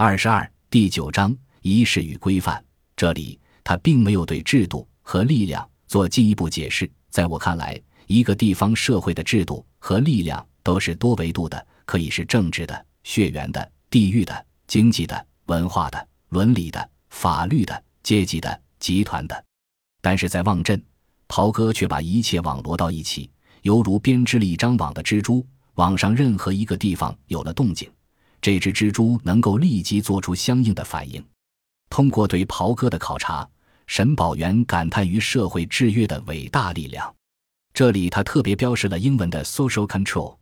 二十二第九章仪式与规范。这里他并没有对制度和力量做进一步解释。在我看来，一个地方社会的制度和力量都是多维度的，可以是政治的、血缘的、地域的、经济的、文化的、伦理的、法律的、阶级的、集团的。但是在望镇，袍哥却把一切网罗到一起，犹如编织了一张网的蜘蛛。网上任何一个地方有了动静，这只蜘蛛能够立即做出相应的反应。通过对袍哥的考察，沈宝元感叹于社会制约的伟大力量。这里他特别标示了英文的 social control，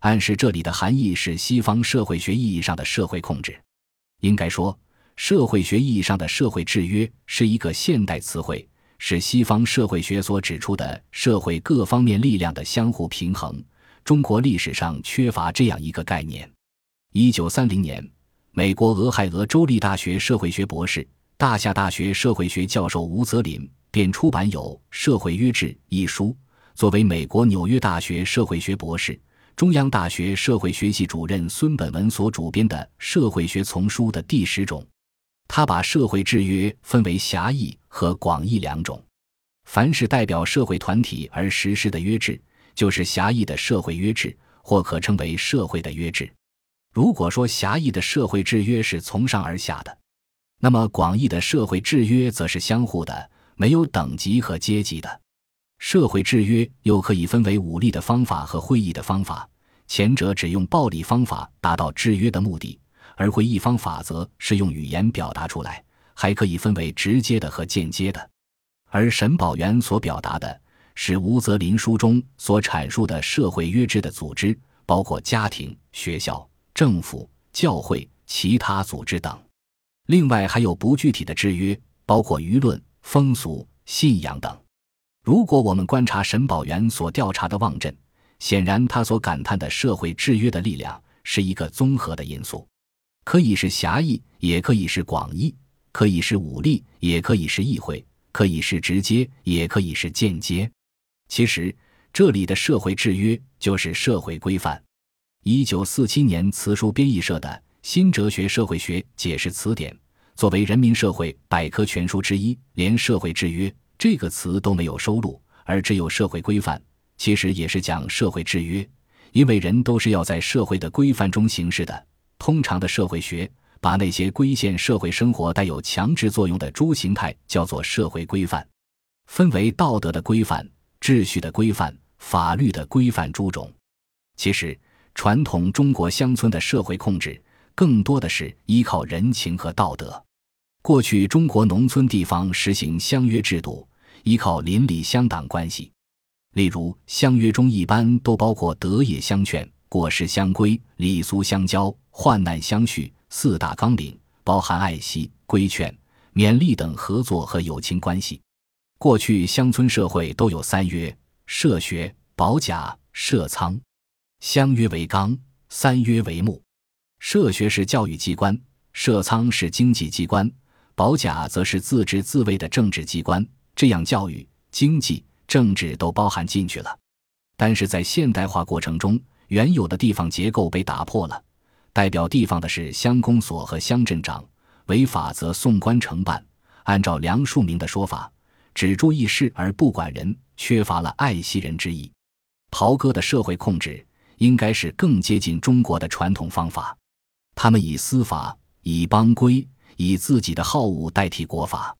暗示这里的含义是西方社会学意义上的社会控制。应该说，社会学意义上的社会制约是一个现代词汇，是西方社会学所指出的社会各方面力量的相互平衡。中国历史上缺乏这样一个概念。一九三零年，美国俄亥俄州立大学社会学博士、大夏大学社会学教授吴泽林便出版有《社会约制》一书。作为美国纽约大学社会学博士、中央大学社会学系主任孙本文所主编的《社会学丛书》的第十种，他把社会制约分为狭义和广义两种。凡是代表社会团体而实施的约制。就是狭义的社会约制，或可称为社会的约制。如果说狭义的社会制约是从上而下的，那么广义的社会制约则是相互的，没有等级和阶级的。社会制约又可以分为武力的方法和会议的方法，前者只用暴力方法达到制约的目的，而会议方法则是用语言表达出来，还可以分为直接的和间接的。而沈宝元所表达的。是吴泽林书中所阐述的社会约制的组织，包括家庭、学校、政府、教会、其他组织等。另外还有不具体的制约，包括舆论、风俗、信仰等。如果我们观察沈宝元所调查的望镇，显然他所感叹的社会制约的力量是一个综合的因素，可以是狭义，也可以是广义；可以是武力，也可以是议会；可以是直接，也可以是间接。其实，这里的社会制约就是社会规范。一九四七年，词书编译社的《新哲学社会学解释词典》作为人民社会百科全书之一，连“社会制约”这个词都没有收录，而只有“社会规范”。其实也是讲社会制约，因为人都是要在社会的规范中行事的。通常的社会学把那些规限社会生活、带有强制作用的诸形态叫做社会规范，分为道德的规范。秩序的规范、法律的规范诸种，其实传统中国乡村的社会控制更多的是依靠人情和道德。过去中国农村地方实行乡约制度，依靠邻里乡党关系。例如，乡约中一般都包括德业相劝、过失相规、礼俗相交、患难相续四大纲领，包含爱惜、规劝、勉励等合作和友情关系。过去乡村社会都有三约：社学、保甲、社仓。乡约为纲，三约为目。社学是教育机关，社仓是经济机关，保甲则是自治自卫的政治机关。这样，教育、经济、政治都包含进去了。但是在现代化过程中，原有的地方结构被打破了，代表地方的是乡公所和乡镇长，违法则送官承办。按照梁漱溟的说法。只注意事而不管人，缺乏了爱惜人之意。袍哥的社会控制应该是更接近中国的传统方法。他们以司法、以邦规、以自己的好恶代替国法。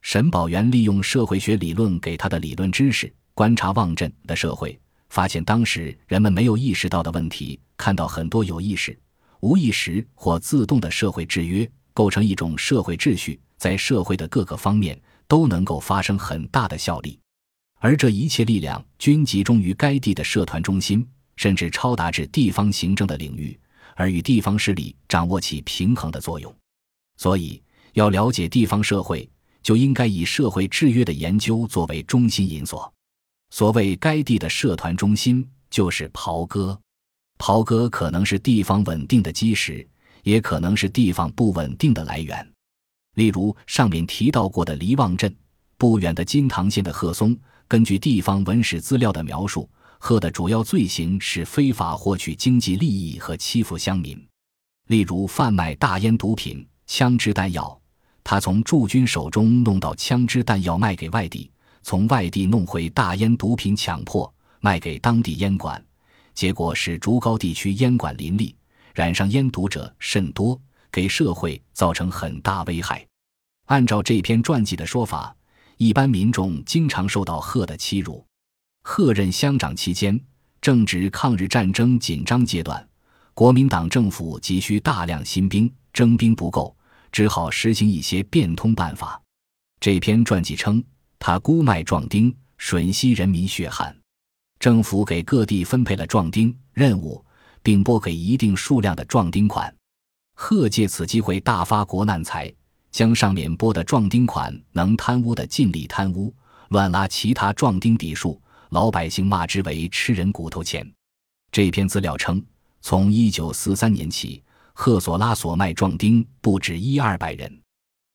沈宝元利用社会学理论给他的理论知识，观察望镇的社会，发现当时人们没有意识到的问题，看到很多有意识、无意识或自动的社会制约，构成一种社会秩序，在社会的各个方面。都能够发生很大的效力，而这一切力量均集中于该地的社团中心，甚至超达至地方行政的领域，而与地方势力掌握起平衡的作用。所以，要了解地方社会，就应该以社会制约的研究作为中心因所。所谓该地的社团中心，就是袍哥。袍哥可能是地方稳定的基石，也可能是地方不稳定的来源。例如上面提到过的黎望镇，不远的金堂县的鹤松，根据地方文史资料的描述，贺的主要罪行是非法获取经济利益和欺负乡民。例如贩卖大烟毒品、枪支弹药。他从驻军手中弄到枪支弹药卖给外地，从外地弄回大烟毒品，强迫卖给当地烟馆，结果使竹高地区烟馆林立，染上烟毒者甚多，给社会造成很大危害。按照这篇传记的说法，一般民众经常受到贺的欺辱。贺任乡长期间，正值抗日战争紧张阶段，国民党政府急需大量新兵，征兵不够。只好实行一些变通办法。这篇传记称，他孤卖壮丁，吮吸人民血汗。政府给各地分配了壮丁任务，并拨给一定数量的壮丁款。贺借此机会大发国难财，将上面拨的壮丁款能贪污的尽力贪污，乱拉其他壮丁底数，老百姓骂之为吃人骨头钱。这篇资料称，从一九四三年起。赫索拉所卖壮丁不止一二百人，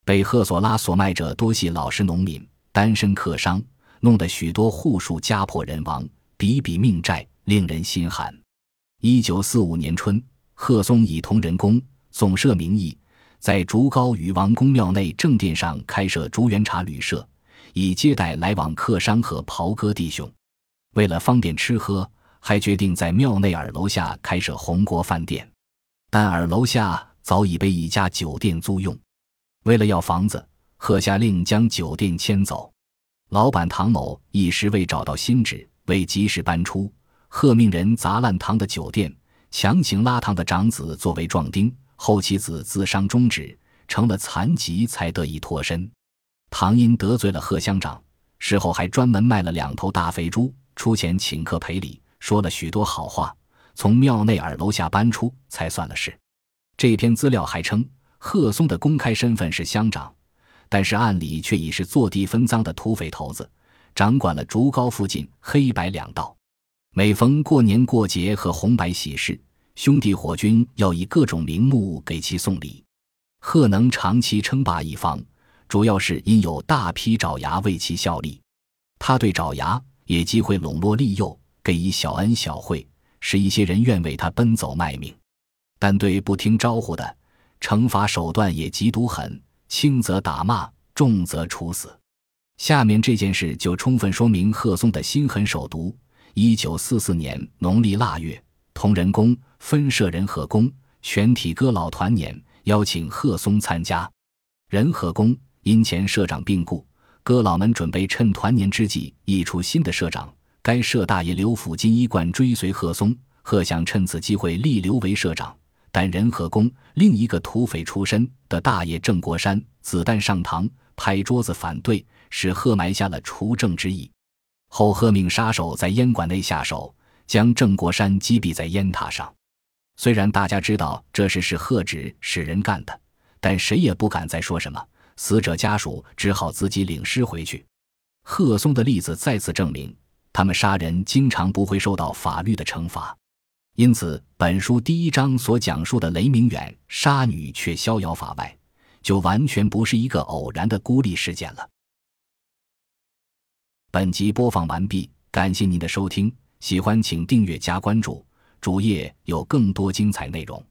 被赫索拉所卖者多系老实农民、单身客商，弄得许多户数家破人亡，笔笔命债，令人心寒。一九四五年春，贺松以同仁工总社名义，在竹高与王公庙内正殿上开设竹园茶旅社，以接待来往客商和袍哥弟兄。为了方便吃喝，还决定在庙内耳楼下开设红国饭店。但耳楼下早已被一家酒店租用，为了要房子，贺下令将酒店迁走。老板唐某一时未找到新址，未及时搬出，贺命人砸烂唐的酒店，强行拉唐的长子作为壮丁，后其子自伤终止，成了残疾，才得以脱身。唐因得罪了贺乡长，事后还专门卖了两头大肥猪，出钱请客赔礼，说了许多好话。从庙内耳楼下搬出才算了事。这篇资料还称，贺松的公开身份是乡长，但是暗里却已是坐地分赃的土匪头子，掌管了竹高附近黑白两道。每逢过年过节和红白喜事，兄弟伙军要以各种名目给其送礼。贺能长期称霸一方，主要是因有大批爪牙为其效力。他对爪牙也机会笼络利诱，给以小恩小惠。使一些人愿为他奔走卖命，但对不听招呼的，惩罚手段也极毒狠，轻则打骂，重则处死。下面这件事就充分说明贺松的心狠手毒。一九四四年农历腊月，同仁宫分社仁和宫全体歌老团年，邀请贺松参加。仁和宫因前社长病故，哥老们准备趁团年之际，一出新的社长。该社大爷刘府金一贯追随贺松，贺想趁此机会立刘为社长。但仁和宫另一个土匪出身的大爷郑国山子弹上膛，拍桌子反对，使贺埋下了除郑之意。后贺命杀手在烟馆内下手，将郑国山击毙在烟塔上。虽然大家知道这事是贺指使人干的，但谁也不敢再说什么。死者家属只好自己领尸回去。贺松的例子再次证明。他们杀人经常不会受到法律的惩罚，因此本书第一章所讲述的雷明远杀女却逍遥法外，就完全不是一个偶然的孤立事件了。本集播放完毕，感谢您的收听，喜欢请订阅加关注，主页有更多精彩内容。